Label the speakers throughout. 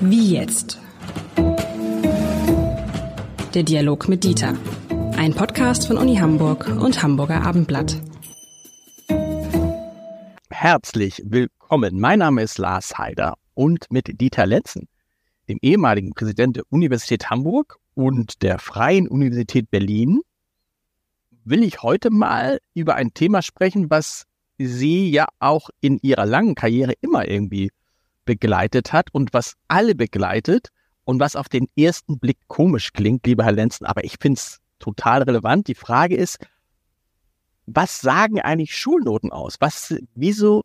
Speaker 1: Wie jetzt? Der Dialog mit Dieter. Ein Podcast von Uni Hamburg und Hamburger Abendblatt.
Speaker 2: Herzlich willkommen. Mein Name ist Lars Heider und mit Dieter Letzen, dem ehemaligen Präsident der Universität Hamburg und der Freien Universität Berlin, will ich heute mal über ein Thema sprechen, was Sie ja auch in Ihrer langen Karriere immer irgendwie begleitet hat und was alle begleitet und was auf den ersten Blick komisch klingt, lieber Herr Lenzen, aber ich finde es total relevant. Die Frage ist, was sagen eigentlich Schulnoten aus? Was, wieso,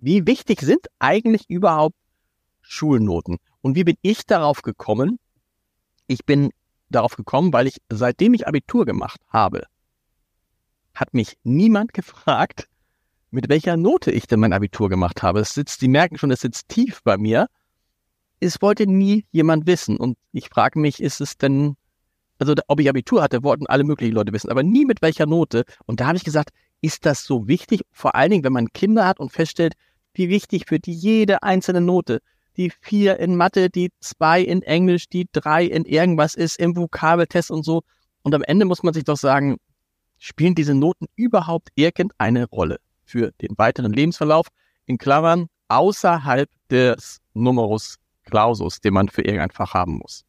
Speaker 2: wie wichtig sind eigentlich überhaupt Schulnoten? Und wie bin ich darauf gekommen? Ich bin darauf gekommen, weil ich, seitdem ich Abitur gemacht habe, hat mich niemand gefragt, mit welcher Note ich denn mein Abitur gemacht habe. Es sitzt, die merken schon, es sitzt tief bei mir. Es wollte nie jemand wissen. Und ich frage mich, ist es denn, also ob ich Abitur hatte, wollten alle möglichen Leute wissen, aber nie mit welcher Note. Und da habe ich gesagt, ist das so wichtig? Vor allen Dingen, wenn man Kinder hat und feststellt, wie wichtig für die jede einzelne Note, die vier in Mathe, die zwei in Englisch, die drei in irgendwas ist, im Vokabeltest und so. Und am Ende muss man sich doch sagen, spielen diese Noten überhaupt irgendeine Rolle? Für den weiteren Lebensverlauf, in Klammern außerhalb des Numerus Clausus, den man für irgendein Fach haben muss.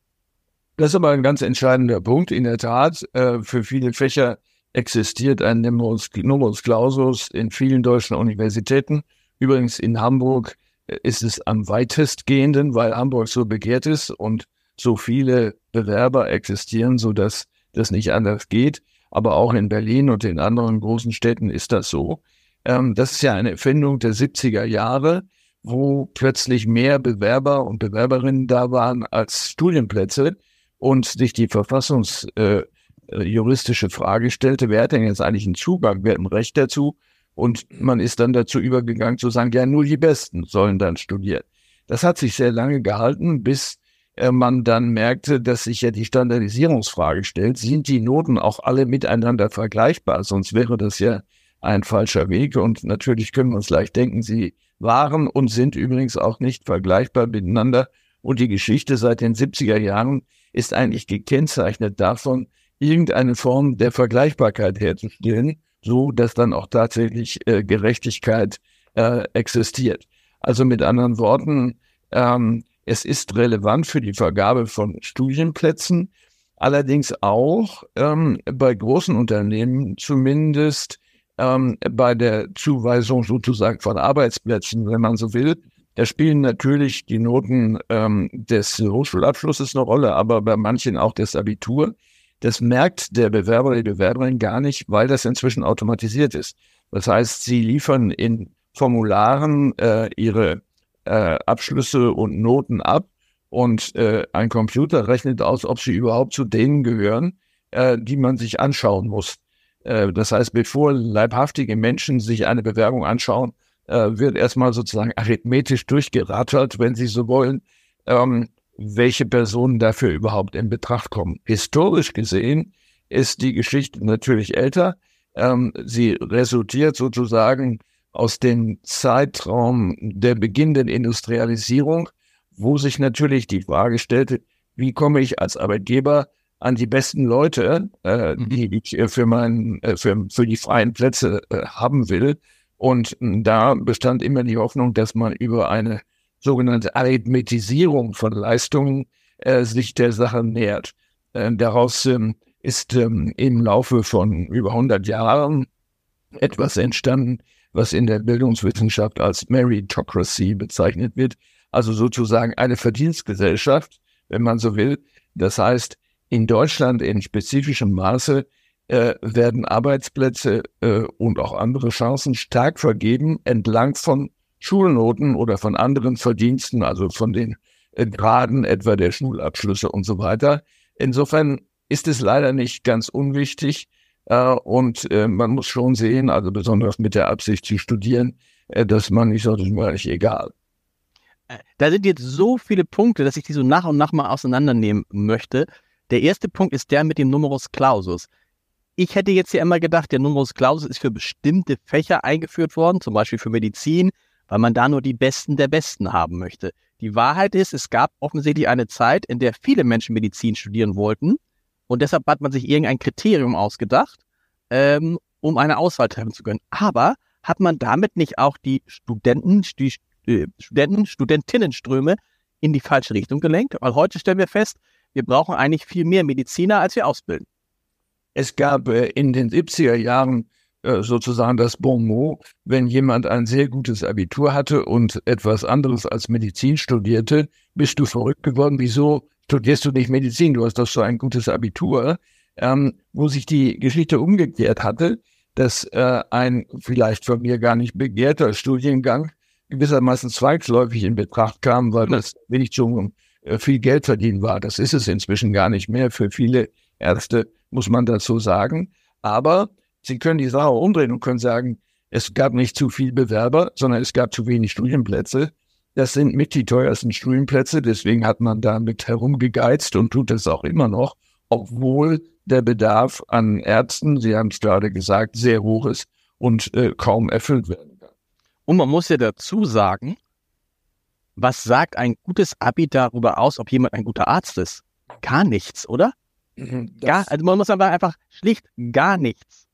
Speaker 3: Das ist aber ein ganz entscheidender Punkt. In der Tat, äh, für viele Fächer existiert ein Numerus, Clausus in vielen deutschen Universitäten. Übrigens in Hamburg äh, ist es am weitestgehenden, weil Hamburg so begehrt ist und so viele Bewerber existieren, so dass das nicht anders geht. Aber auch in Berlin und in anderen großen Städten ist das so. Ähm, das ist ja eine Erfindung der 70er Jahre, wo plötzlich mehr Bewerber und Bewerberinnen da waren als Studienplätze und sich die verfassungsjuristische äh, Frage stellte, wer hat denn jetzt eigentlich einen Zugang, wer hat ein Recht dazu? Und man ist dann dazu übergegangen zu sagen, ja, nur die Besten sollen dann studieren. Das hat sich sehr lange gehalten, bis äh, man dann merkte, dass sich ja die Standardisierungsfrage stellt, sind die Noten auch alle miteinander vergleichbar? Sonst wäre das ja ein falscher Weg. Und natürlich können wir uns leicht denken, sie waren und sind übrigens auch nicht vergleichbar miteinander. Und die Geschichte seit den 70er Jahren ist eigentlich gekennzeichnet davon, irgendeine Form der Vergleichbarkeit herzustellen, so dass dann auch tatsächlich äh, Gerechtigkeit äh, existiert. Also mit anderen Worten, ähm, es ist relevant für die Vergabe von Studienplätzen, allerdings auch ähm, bei großen Unternehmen zumindest ähm, bei der Zuweisung sozusagen von Arbeitsplätzen, wenn man so will. Da spielen natürlich die Noten ähm, des Hochschulabschlusses eine Rolle, aber bei manchen auch das Abitur. Das merkt der Bewerber, die Bewerberin gar nicht, weil das inzwischen automatisiert ist. Das heißt, sie liefern in Formularen äh, ihre äh, Abschlüsse und Noten ab und äh, ein Computer rechnet aus, ob sie überhaupt zu denen gehören, äh, die man sich anschauen muss. Äh, das heißt, bevor leibhaftige Menschen sich eine Bewerbung anschauen, äh, wird erstmal sozusagen arithmetisch durchgerattert, wenn Sie so wollen, ähm, welche Personen dafür überhaupt in Betracht kommen. Historisch gesehen ist die Geschichte natürlich älter. Ähm, sie resultiert sozusagen aus dem Zeitraum der beginnenden Industrialisierung, wo sich natürlich die Frage stellte, wie komme ich als Arbeitgeber an die besten Leute, äh, mhm. die ich äh, für, mein, äh, für, für die freien Plätze äh, haben will. Und da bestand immer die Hoffnung, dass man über eine sogenannte Arithmetisierung von Leistungen äh, sich der Sache nähert. Äh, daraus ähm, ist ähm, im Laufe von über 100 Jahren etwas entstanden, was in der Bildungswissenschaft als Meritocracy bezeichnet wird. Also sozusagen eine Verdienstgesellschaft, wenn man so will. Das heißt, in Deutschland in spezifischem Maße äh, werden Arbeitsplätze äh, und auch andere Chancen stark vergeben entlang von Schulnoten oder von anderen Verdiensten, also von den äh, Graden etwa der Schulabschlüsse und so weiter. Insofern ist es leider nicht ganz unwichtig äh, und äh, man muss schon sehen, also besonders mit der Absicht zu studieren, äh, dass man nicht so, das ist mir eigentlich egal.
Speaker 2: Äh, da sind jetzt so viele Punkte, dass ich die so nach und nach mal auseinandernehmen möchte. Der erste Punkt ist der mit dem Numerus Clausus. Ich hätte jetzt ja immer gedacht, der Numerus Clausus ist für bestimmte Fächer eingeführt worden, zum Beispiel für Medizin, weil man da nur die Besten der Besten haben möchte. Die Wahrheit ist, es gab offensichtlich eine Zeit, in der viele Menschen Medizin studieren wollten und deshalb hat man sich irgendein Kriterium ausgedacht, ähm, um eine Auswahl treffen zu können. Aber hat man damit nicht auch die Studenten, die äh, Studenten, Studentinnenströme in die falsche Richtung gelenkt? Weil heute stellen wir fest, wir brauchen eigentlich viel mehr Mediziner, als wir ausbilden.
Speaker 3: Es gab äh, in den 70er Jahren äh, sozusagen das Bon mot, wenn jemand ein sehr gutes Abitur hatte und etwas anderes als Medizin studierte, bist du verrückt geworden. Wieso studierst du nicht Medizin? Du hast doch so ein gutes Abitur. Ähm, wo sich die Geschichte umgekehrt hatte, dass äh, ein vielleicht von mir gar nicht begehrter Studiengang gewissermaßen zwangsläufig in Betracht kam, weil das wenig zum viel Geld verdienen war. Das ist es inzwischen gar nicht mehr. Für viele Ärzte muss man dazu sagen. Aber Sie können die Sache umdrehen und können sagen, es gab nicht zu viel Bewerber, sondern es gab zu wenig Studienplätze. Das sind mit die teuersten Studienplätze, deswegen hat man damit herumgegeizt und tut es auch immer noch, obwohl der Bedarf an Ärzten, Sie haben es gerade gesagt, sehr hoch ist und äh, kaum erfüllt werden kann.
Speaker 2: Und man muss ja dazu sagen, was sagt ein gutes Abi darüber aus, ob jemand ein guter Arzt ist? Gar nichts, oder? Mhm, gar, also man muss aber einfach schlicht gar nichts.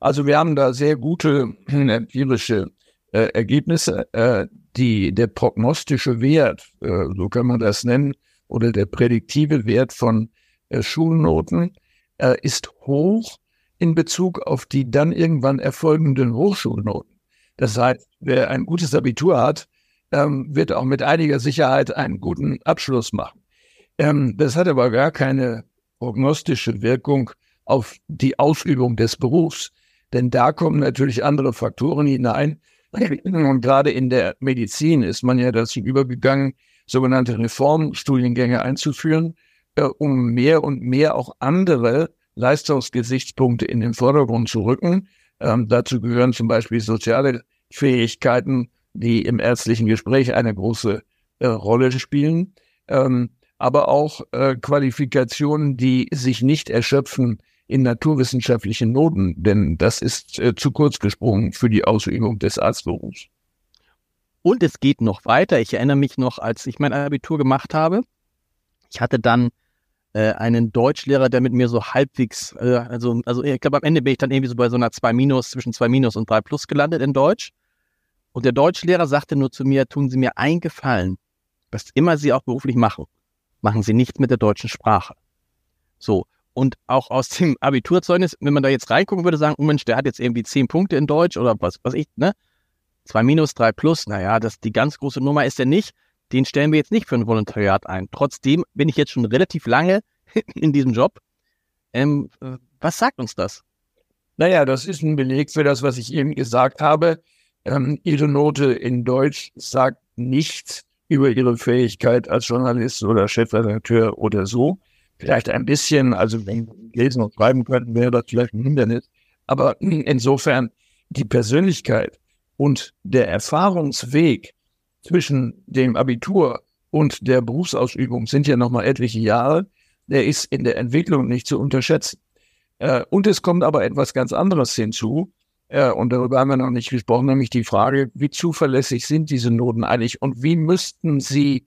Speaker 3: Also wir haben da sehr gute empirische äh, Ergebnisse. Äh, die, der prognostische Wert, äh, so kann man das nennen, oder der prädiktive Wert von äh, Schulnoten äh, ist hoch in Bezug auf die dann irgendwann erfolgenden Hochschulnoten. Das heißt, wer ein gutes Abitur hat, ähm, wird auch mit einiger Sicherheit einen guten Abschluss machen. Ähm, das hat aber gar keine prognostische Wirkung auf die Ausübung des Berufs. Denn da kommen natürlich andere Faktoren hinein. Und gerade in der Medizin ist man ja dazu übergegangen, sogenannte Reformstudiengänge einzuführen, äh, um mehr und mehr auch andere Leistungsgesichtspunkte in den Vordergrund zu rücken. Ähm, dazu gehören zum Beispiel soziale Fähigkeiten, die im ärztlichen Gespräch eine große äh, Rolle spielen, ähm, aber auch äh, Qualifikationen, die sich nicht erschöpfen in naturwissenschaftlichen Noten, denn das ist äh, zu kurz gesprungen für die Ausübung des Arztberufs.
Speaker 2: Und es geht noch weiter. Ich erinnere mich noch, als ich mein Abitur gemacht habe. Ich hatte dann äh, einen Deutschlehrer, der mit mir so halbwegs, äh, also, also ich glaube, am Ende bin ich dann irgendwie so bei so einer 2 Minus, zwischen 2 Minus und 3 Plus gelandet in Deutsch. Und der Deutschlehrer sagte nur zu mir, tun Sie mir einen Gefallen, was immer Sie auch beruflich machen, machen Sie nichts mit der deutschen Sprache. So. Und auch aus dem Abiturzeugnis, wenn man da jetzt reingucken würde, sagen, oh Mensch, der hat jetzt irgendwie zehn Punkte in Deutsch oder was, was ich, ne? Zwei minus, drei plus, naja, das, die ganz große Nummer ist er nicht. Den stellen wir jetzt nicht für ein Volontariat ein. Trotzdem bin ich jetzt schon relativ lange in diesem Job. Ähm, äh, was sagt uns das?
Speaker 3: Naja, das ist ein Beleg für das, was ich eben gesagt habe. Ähm, ihre Note in Deutsch sagt nichts über ihre Fähigkeit als Journalist oder Chefredakteur oder so vielleicht ein bisschen, also wenn Sie lesen und schreiben könnten, wäre das vielleicht ein Hindernis. Aber insofern die Persönlichkeit und der Erfahrungsweg zwischen dem Abitur und der Berufsausübung sind ja nochmal etliche Jahre. Der ist in der Entwicklung nicht zu unterschätzen. Äh, und es kommt aber etwas ganz anderes hinzu. Äh, und darüber haben wir noch nicht gesprochen, nämlich die Frage, wie zuverlässig sind diese Noten eigentlich und wie müssten sie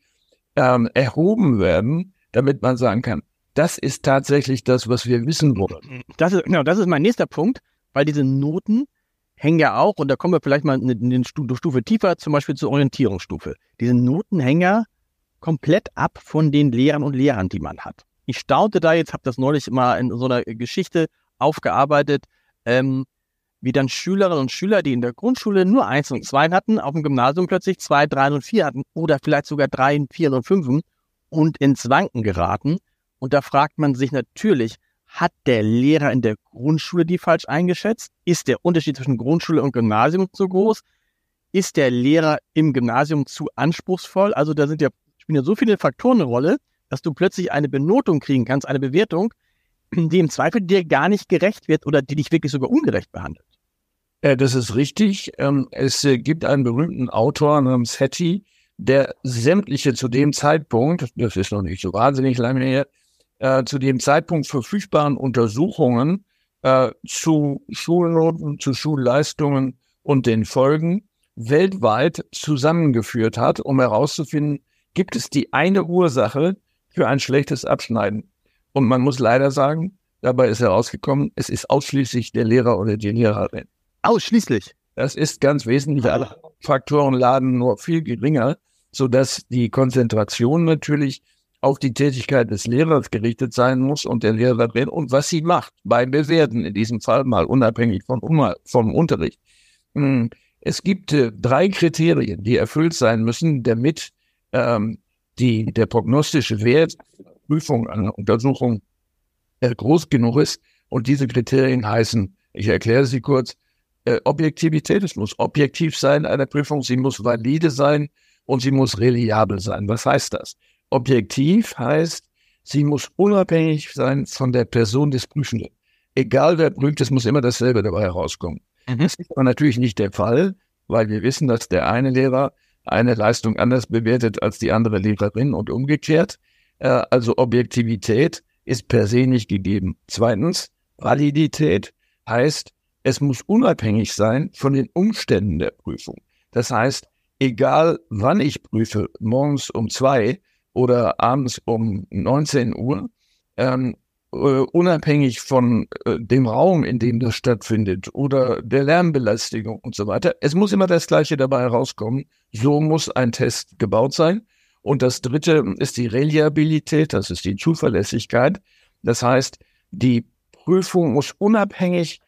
Speaker 3: ähm, erhoben werden, damit man sagen kann, das ist tatsächlich das, was wir wissen wollen.
Speaker 2: Das ist, genau, das ist mein nächster Punkt, weil diese Noten hängen ja auch, und da kommen wir vielleicht mal eine, eine Stufe tiefer, zum Beispiel zur Orientierungsstufe. Diese Noten hängen ja komplett ab von den Lehrern und Lehrern, die man hat. Ich staunte da jetzt, habe das neulich mal in so einer Geschichte aufgearbeitet, ähm, wie dann Schülerinnen und Schüler, die in der Grundschule nur eins und zwei hatten, auf dem Gymnasium plötzlich zwei, drei und vier hatten oder vielleicht sogar drei, vier und fünf und ins Wanken geraten und da fragt man sich natürlich, hat der Lehrer in der Grundschule die falsch eingeschätzt? Ist der Unterschied zwischen Grundschule und Gymnasium zu groß? Ist der Lehrer im Gymnasium zu anspruchsvoll? Also da sind ja, spielen ja so viele Faktoren eine Rolle, dass du plötzlich eine Benotung kriegen kannst, eine Bewertung, die im Zweifel dir gar nicht gerecht wird oder die dich wirklich sogar ungerecht behandelt.
Speaker 3: Ja, das ist richtig. Ähm, es äh, gibt einen berühmten Autor namens Hattie, der sämtliche zu dem Zeitpunkt, das ist noch nicht so wahnsinnig lange her, äh, zu dem Zeitpunkt verfügbaren Untersuchungen äh, zu Schulnoten, zu Schulleistungen und den Folgen weltweit zusammengeführt hat, um herauszufinden, gibt es die eine Ursache für ein schlechtes Abschneiden. Und man muss leider sagen, dabei ist herausgekommen, es ist ausschließlich der Lehrer oder die Lehrerin.
Speaker 2: Ausschließlich?
Speaker 3: Das ist ganz wesentlich. Alle Faktoren laden nur viel geringer, sodass die Konzentration natürlich auf die Tätigkeit des Lehrers gerichtet sein muss und der Lehrerin und was sie macht beim Bewerten, in diesem Fall mal unabhängig von, vom Unterricht. Hm, es gibt äh, drei Kriterien, die erfüllt sein müssen, damit ähm, die, der prognostische Wert Prüfung einer Untersuchung äh, groß genug ist. Und diese Kriterien heißen, ich erkläre sie kurz, äh, Objektivität, es muss objektiv sein, eine Prüfung, sie muss valide sein und sie muss reliabel sein. Was heißt das? Objektiv heißt, sie muss unabhängig sein von der Person des Prüfenden. Egal wer prüft, es muss immer dasselbe dabei herauskommen. Mhm. Das ist aber natürlich nicht der Fall, weil wir wissen, dass der eine Lehrer eine Leistung anders bewertet als die andere Lehrerin und umgekehrt. Äh, also Objektivität ist per se nicht gegeben. Zweitens, Validität heißt, es muss unabhängig sein von den Umständen der Prüfung. Das heißt, egal wann ich prüfe, morgens um zwei, oder abends um 19 Uhr, ähm, äh, unabhängig von äh, dem Raum, in dem das stattfindet oder der Lärmbelästigung und so weiter. Es muss immer das Gleiche dabei herauskommen. So muss ein Test gebaut sein. Und das Dritte ist die Reliabilität, das ist die Zuverlässigkeit. Das heißt, die Prüfung muss unabhängig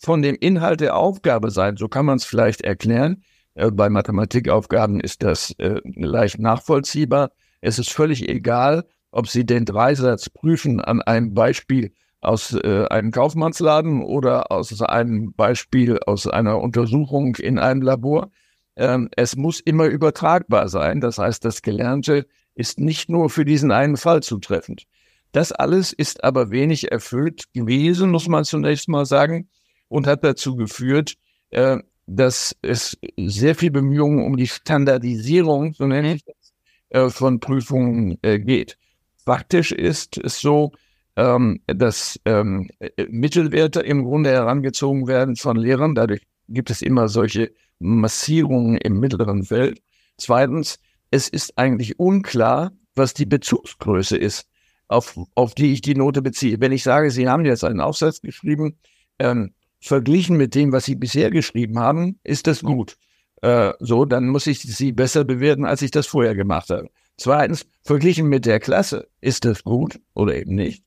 Speaker 3: von dem Inhalt der Aufgabe sein. So kann man es vielleicht erklären. Äh, bei Mathematikaufgaben ist das äh, leicht nachvollziehbar. Es ist völlig egal, ob Sie den Dreisatz prüfen an einem Beispiel aus äh, einem Kaufmannsladen oder aus einem Beispiel aus einer Untersuchung in einem Labor. Ähm, es muss immer übertragbar sein. Das heißt, das Gelernte ist nicht nur für diesen einen Fall zutreffend. Das alles ist aber wenig erfüllt gewesen, muss man zunächst mal sagen, und hat dazu geführt, äh, dass es sehr viel Bemühungen um die Standardisierung, so nenne ich das, äh, von Prüfungen äh, geht. Faktisch ist es so, ähm, dass ähm, Mittelwerte im Grunde herangezogen werden von Lehrern. Dadurch gibt es immer solche Massierungen im mittleren Feld. Zweitens, es ist eigentlich unklar, was die Bezugsgröße ist, auf, auf die ich die Note beziehe. Wenn ich sage, Sie haben jetzt einen Aufsatz geschrieben, ähm, verglichen mit dem, was Sie bisher geschrieben haben, ist das gut äh, so, dann muss ich sie besser bewerten, als ich das vorher gemacht habe. Zweitens, verglichen mit der Klasse, ist das gut oder eben nicht?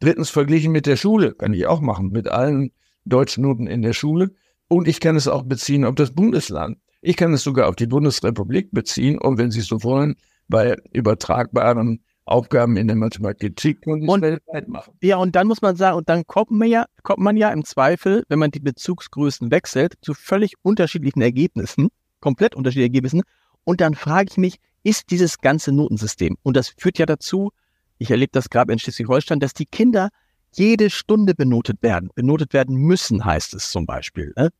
Speaker 3: Drittens, verglichen mit der Schule, kann ich auch machen, mit allen Deutschnoten in der Schule. Und ich kann es auch beziehen auf das Bundesland. Ich kann es sogar auf die Bundesrepublik beziehen und wenn Sie so wollen, bei übertragbaren Aufgaben in der Mathematik
Speaker 2: und, und weltweit machen. Ja, und dann muss man sagen, und dann kommt man ja, kommt man ja im Zweifel, wenn man die Bezugsgrößen wechselt, zu völlig unterschiedlichen Ergebnissen, komplett unterschiedlichen Ergebnissen. Und dann frage ich mich, ist dieses ganze Notensystem, und das führt ja dazu, ich erlebe das gerade in Schleswig-Holstein, dass die Kinder jede Stunde benotet werden. Benotet werden müssen, heißt es zum Beispiel. Ne?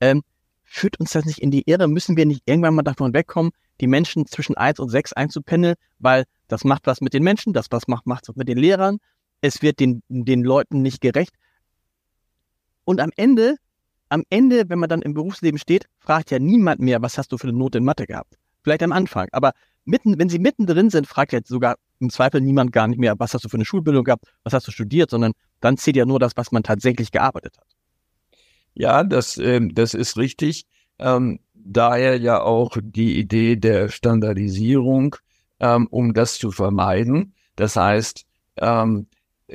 Speaker 2: Ähm, führt uns das nicht in die Irre? Müssen wir nicht irgendwann mal davon wegkommen, die Menschen zwischen eins und sechs einzupendeln, weil das macht was mit den Menschen, das was macht, macht was mit den Lehrern. Es wird den, den Leuten nicht gerecht. Und am Ende, am Ende, wenn man dann im Berufsleben steht, fragt ja niemand mehr, was hast du für eine Note in Mathe gehabt? Vielleicht am Anfang. Aber mitten, wenn sie mittendrin sind, fragt jetzt sogar im Zweifel niemand gar nicht mehr, was hast du für eine Schulbildung gehabt, was hast du studiert, sondern dann zählt ja nur das, was man tatsächlich gearbeitet hat.
Speaker 3: Ja, das, äh, das ist richtig. Ähm, daher ja auch die Idee der Standardisierung ähm, um das zu vermeiden. Das heißt, ähm,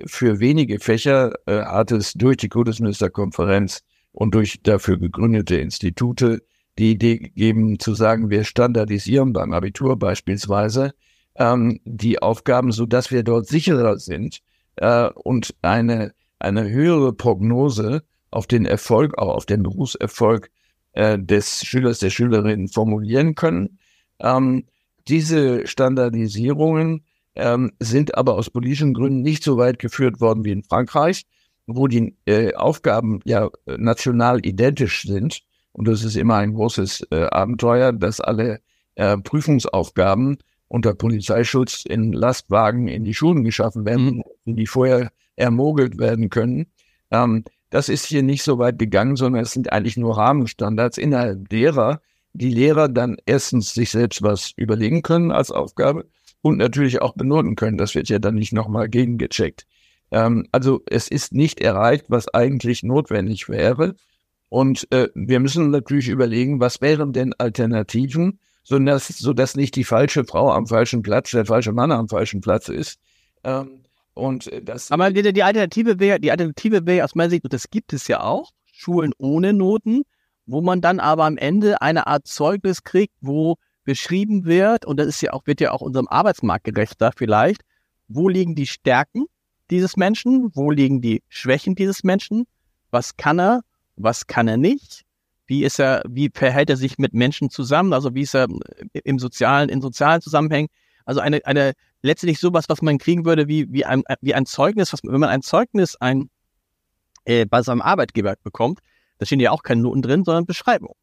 Speaker 3: für wenige Fächer äh, hat es durch die Kultusministerkonferenz und durch dafür gegründete Institute die Idee gegeben, zu sagen, wir standardisieren beim Abitur beispielsweise ähm, die Aufgaben, so dass wir dort sicherer sind äh, und eine, eine höhere Prognose auf den Erfolg, auch auf den Berufserfolg äh, des Schülers, der Schülerin formulieren können. Ähm, diese Standardisierungen ähm, sind aber aus politischen Gründen nicht so weit geführt worden wie in Frankreich, wo die äh, Aufgaben ja national identisch sind. Und das ist immer ein großes äh, Abenteuer, dass alle äh, Prüfungsaufgaben unter Polizeischutz in Lastwagen in die Schulen geschaffen werden, mhm. die vorher ermogelt werden können. Ähm, das ist hier nicht so weit gegangen, sondern es sind eigentlich nur Rahmenstandards, innerhalb derer die Lehrer dann erstens sich selbst was überlegen können als Aufgabe und natürlich auch benoten können. Das wird ja dann nicht nochmal gegengecheckt. Ähm, also es ist nicht erreicht, was eigentlich notwendig wäre. Und äh, wir müssen natürlich überlegen, was wären denn Alternativen, sodass, sodass nicht die falsche Frau am falschen Platz, der falsche Mann am falschen Platz ist. Ähm, und äh, das
Speaker 2: Aber die, die Alternative wäre, die Alternative wäre aus meiner Sicht, und das gibt es ja auch, Schulen ohne Noten, wo man dann aber am Ende eine Art Zeugnis kriegt, wo beschrieben wird, und das ist ja auch, wird ja auch unserem Arbeitsmarkt gerechter vielleicht, wo liegen die Stärken dieses Menschen, wo liegen die Schwächen dieses Menschen, was kann er, was kann er nicht, wie ist er, wie verhält er sich mit Menschen zusammen, also wie ist er im sozialen, in sozialen Zusammenhängen, also eine, eine, letztlich sowas, was man kriegen würde, wie, wie ein, wie ein Zeugnis, was, wenn man ein Zeugnis ein, äh, bei seinem Arbeitgeber bekommt, da stehen ja auch keine Noten drin, sondern Beschreibung.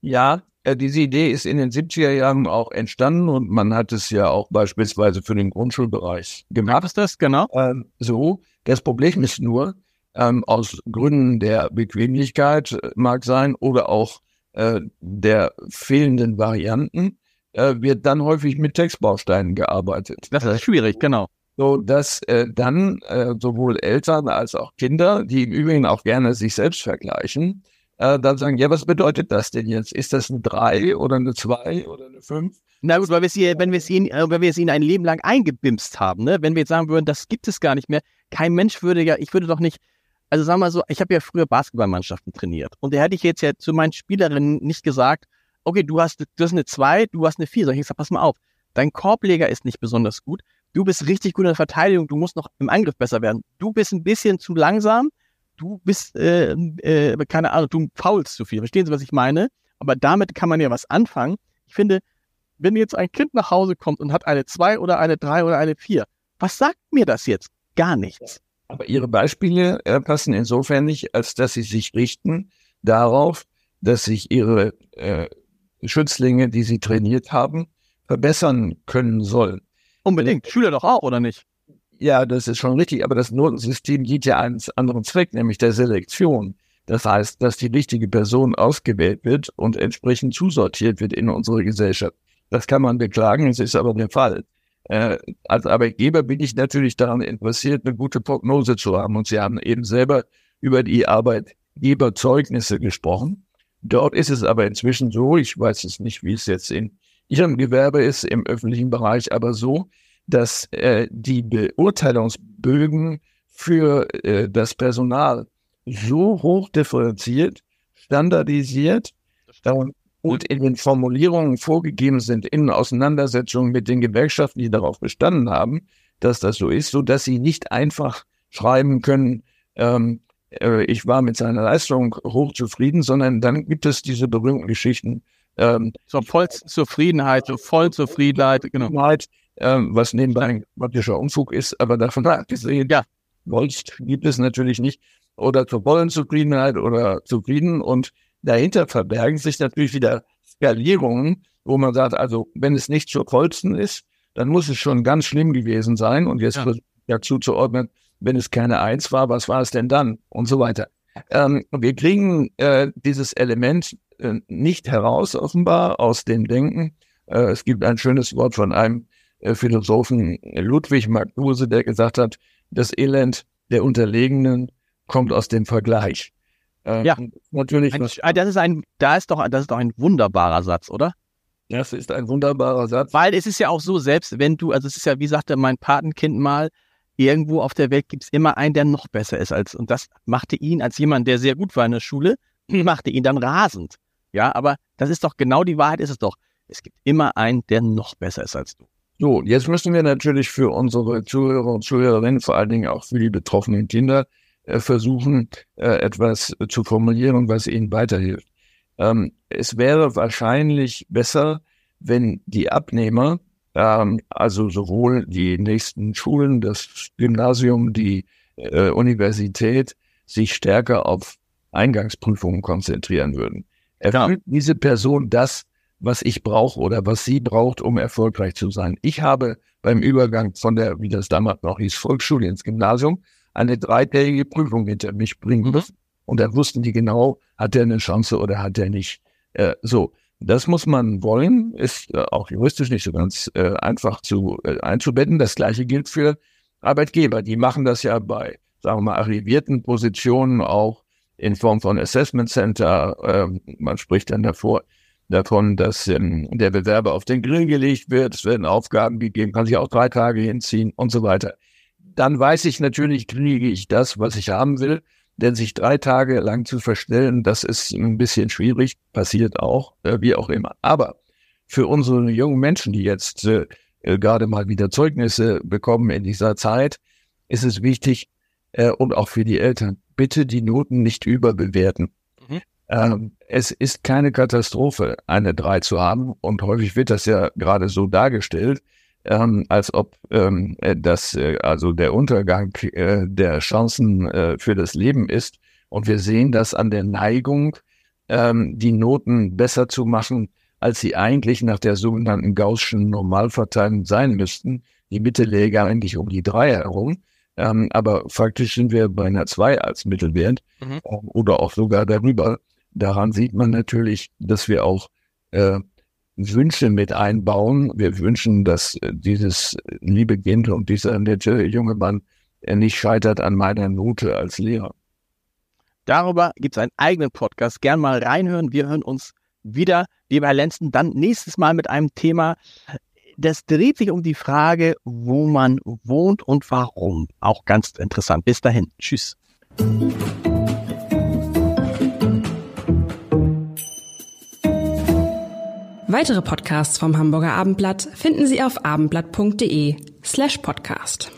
Speaker 3: Ja, äh, diese Idee ist in den 70er Jahren auch entstanden und man hat es ja auch beispielsweise für den Grundschulbereich gemacht.
Speaker 2: ist das, genau.
Speaker 3: Ähm, so, das Problem ist nur, ähm, aus Gründen der Bequemlichkeit äh, mag sein oder auch äh, der fehlenden Varianten, äh, wird dann häufig mit Textbausteinen gearbeitet.
Speaker 2: Das ist schwierig, genau.
Speaker 3: So dass äh, dann äh, sowohl Eltern als auch Kinder, die im Übrigen auch gerne sich selbst vergleichen, äh, dann sagen, ja, was bedeutet das denn jetzt? Ist das eine 3 oder eine 2 oder eine 5?
Speaker 2: Na gut, weil wir es hier, wenn wir es ihnen, äh, ihnen ein Leben lang eingebimst haben, ne? Wenn wir jetzt sagen würden, das gibt es gar nicht mehr, kein Mensch würde ja, ich würde doch nicht, also sagen wir mal so, ich habe ja früher Basketballmannschaften trainiert und da hätte ich jetzt ja zu meinen Spielerinnen nicht gesagt, okay, du hast, du hast eine 2, du hast eine 4, sondern ich gesagt, pass mal auf, dein Korbleger ist nicht besonders gut, du bist richtig gut in der Verteidigung, du musst noch im Angriff besser werden, du bist ein bisschen zu langsam, du bist, äh, äh, keine Ahnung, du faulst zu viel. Verstehen Sie, was ich meine? Aber damit kann man ja was anfangen. Ich finde, wenn jetzt ein Kind nach Hause kommt und hat eine 2 oder eine 3 oder eine 4, was sagt mir das jetzt? Gar nichts.
Speaker 3: Aber Ihre Beispiele äh, passen insofern nicht, als dass sie sich richten darauf, dass sich Ihre äh, Schützlinge, die Sie trainiert haben, verbessern können sollen.
Speaker 2: Unbedingt. Schüler doch auch, oder nicht?
Speaker 3: Ja, das ist schon richtig, aber das Notensystem dient ja einen anderen Zweck, nämlich der Selektion. Das heißt, dass die richtige Person ausgewählt wird und entsprechend zusortiert wird in unsere Gesellschaft. Das kann man beklagen, es ist aber der Fall. Äh, als Arbeitgeber bin ich natürlich daran interessiert, eine gute Prognose zu haben. Und Sie haben eben selber über die Arbeitgeberzeugnisse gesprochen. Dort ist es aber inzwischen so, ich weiß es nicht, wie es jetzt in Ihrem Gewerbe ist, im öffentlichen Bereich, aber so, dass äh, die Beurteilungsbögen für äh, das Personal so hoch differenziert, standardisiert und in den Formulierungen vorgegeben sind in Auseinandersetzungen mit den Gewerkschaften, die darauf bestanden haben, dass das so ist, so dass sie nicht einfach schreiben können, ähm, äh, ich war mit seiner Leistung hochzufrieden, sondern dann gibt es diese berühmten Geschichten.
Speaker 2: Ähm, so Vollzufriedenheit, so Vollzufriedenheit,
Speaker 3: genau ähm, was nebenbei ein praktischer Unfug ist, aber davon abgesehen, ja, Wolst gibt es natürlich nicht. Oder zur Wollenzufriedenheit oder zufrieden. Und dahinter verbergen sich natürlich wieder Skalierungen, wo man sagt, also wenn es nicht zur vollsten ist, dann muss es schon ganz schlimm gewesen sein. Und jetzt ja. dazu zu ordnen, wenn es keine Eins war, was war es denn dann? Und so weiter. Ähm, wir kriegen äh, dieses Element nicht heraus, offenbar, aus dem Denken. Äh, es gibt ein schönes Wort von einem äh, Philosophen Ludwig Marcuse, der gesagt hat, das Elend der Unterlegenen kommt aus dem Vergleich.
Speaker 2: Äh, ja, natürlich. Ein, ah, das ist ein, da ist doch, das ist doch ein wunderbarer Satz, oder?
Speaker 3: Das ist ein wunderbarer Satz.
Speaker 2: Weil es ist ja auch so, selbst wenn du, also es ist ja, wie sagte mein Patenkind mal, irgendwo auf der Welt gibt es immer einen, der noch besser ist als, und das machte ihn als jemand, der sehr gut war in der Schule, machte ihn dann rasend. Ja, aber das ist doch genau die Wahrheit, ist es doch. Es gibt immer einen, der noch besser ist als du.
Speaker 3: So, jetzt müssen wir natürlich für unsere Zuhörer und Zuhörerinnen, vor allen Dingen auch für die betroffenen Kinder, äh, versuchen, äh, etwas zu formulieren, was ihnen weiterhilft. Ähm, es wäre wahrscheinlich besser, wenn die Abnehmer, ähm, also sowohl die nächsten Schulen, das Gymnasium, die äh, Universität, sich stärker auf Eingangsprüfungen konzentrieren würden. Erfüllt ja. diese Person das, was ich brauche oder was sie braucht, um erfolgreich zu sein. Ich habe beim Übergang von der, wie das damals noch hieß, Volksschule ins Gymnasium, eine dreitägige Prüfung hinter mich bringen mhm. müssen. Und da wussten die genau, hat er eine Chance oder hat er nicht. Äh, so. Das muss man wollen, ist äh, auch juristisch nicht so ganz äh, einfach zu äh, einzubetten. Das gleiche gilt für Arbeitgeber. Die machen das ja bei, sagen wir mal, arrivierten Positionen auch in Form von Assessment Center. Äh, man spricht dann davor davon, dass ähm, der Bewerber auf den Grill gelegt wird. Es werden Aufgaben gegeben, kann sich auch drei Tage hinziehen und so weiter. Dann weiß ich natürlich, kriege ich das, was ich haben will. Denn sich drei Tage lang zu verstellen, das ist ein bisschen schwierig, passiert auch, äh, wie auch immer. Aber für unsere jungen Menschen, die jetzt äh, gerade mal wieder Zeugnisse bekommen in dieser Zeit, ist es wichtig, äh, und auch für die Eltern, bitte die Noten nicht überbewerten. Mhm. Ähm, es ist keine Katastrophe, eine drei zu haben. Und häufig wird das ja gerade so dargestellt, ähm, als ob ähm, äh, das äh, also der Untergang äh, der Chancen äh, für das Leben ist. Und wir sehen das an der Neigung, ähm, die Noten besser zu machen, als sie eigentlich nach der sogenannten Gaußschen Normalverteilung sein müssten. Die Mitte läge eigentlich um die drei herum. Ähm, aber faktisch sind wir bei einer zwei als Mittelwert mhm. Ähm, oder auch sogar darüber. Daran sieht man natürlich, dass wir auch äh, Wünsche mit einbauen. Wir wünschen, dass äh, dieses liebe Kind und dieser nette junge Mann er nicht scheitert an meiner Note als Lehrer.
Speaker 2: Darüber gibt es einen eigenen Podcast. Gern mal reinhören. Wir hören uns wieder, lieber Herr Lenzen, dann nächstes Mal mit einem Thema, das dreht sich um die Frage, wo man wohnt und warum. Auch ganz interessant. Bis dahin. Tschüss.
Speaker 1: Weitere Podcasts vom Hamburger Abendblatt finden Sie auf abendblatt.de slash podcast.